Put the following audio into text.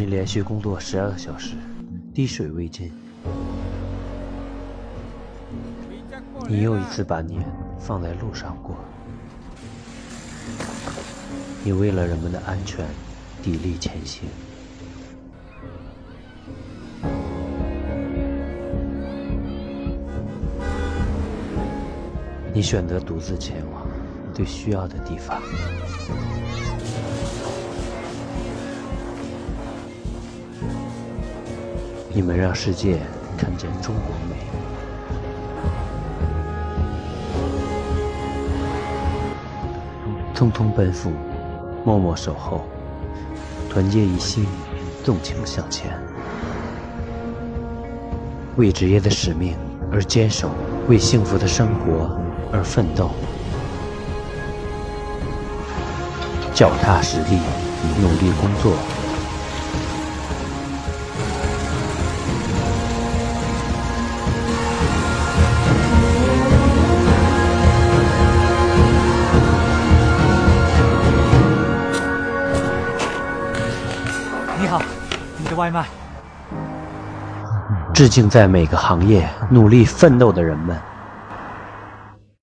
你连续工作十二个小时，滴水未进。你又一次把年放在路上过。你为了人们的安全，砥砺前行。你选择独自前往最需要的地方。你们让世界看见中国美。匆匆奔赴，默默守候，团结一心，纵情向前。为职业的使命而坚守，为幸福的生活而奋斗。脚踏实地，努力工作。好，你的外卖。致敬在每个行业努力奋斗的人们。